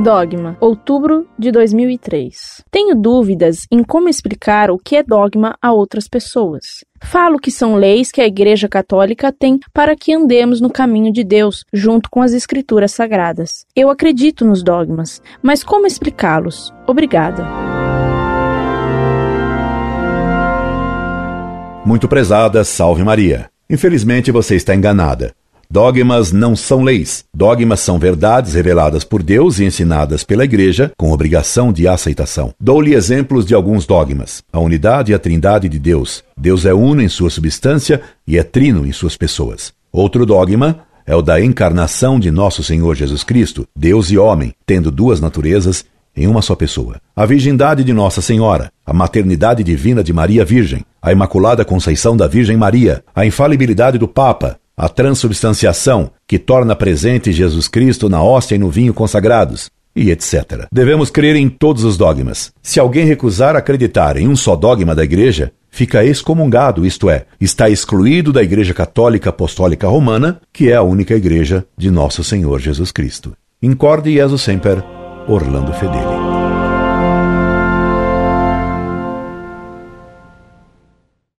Dogma, outubro de 2003. Tenho dúvidas em como explicar o que é dogma a outras pessoas. Falo que são leis que a Igreja Católica tem para que andemos no caminho de Deus, junto com as Escrituras Sagradas. Eu acredito nos dogmas, mas como explicá-los? Obrigada. Muito prezada, salve Maria. Infelizmente você está enganada. Dogmas não são leis. Dogmas são verdades reveladas por Deus e ensinadas pela Igreja com obrigação de aceitação. Dou-lhe exemplos de alguns dogmas. A unidade e a trindade de Deus. Deus é uno em sua substância e é trino em suas pessoas. Outro dogma é o da encarnação de nosso Senhor Jesus Cristo, Deus e homem, tendo duas naturezas em uma só pessoa. A virgindade de Nossa Senhora, a maternidade divina de Maria Virgem, a Imaculada Conceição da Virgem Maria, a infalibilidade do Papa, a transubstanciação, que torna presente Jesus Cristo na hóstia e no vinho consagrados, e etc. Devemos crer em todos os dogmas. Se alguém recusar acreditar em um só dogma da Igreja, fica excomungado, isto é, está excluído da Igreja Católica Apostólica Romana, que é a única igreja de nosso Senhor Jesus Cristo. Incorde Jesus Semper, Orlando Fedeli.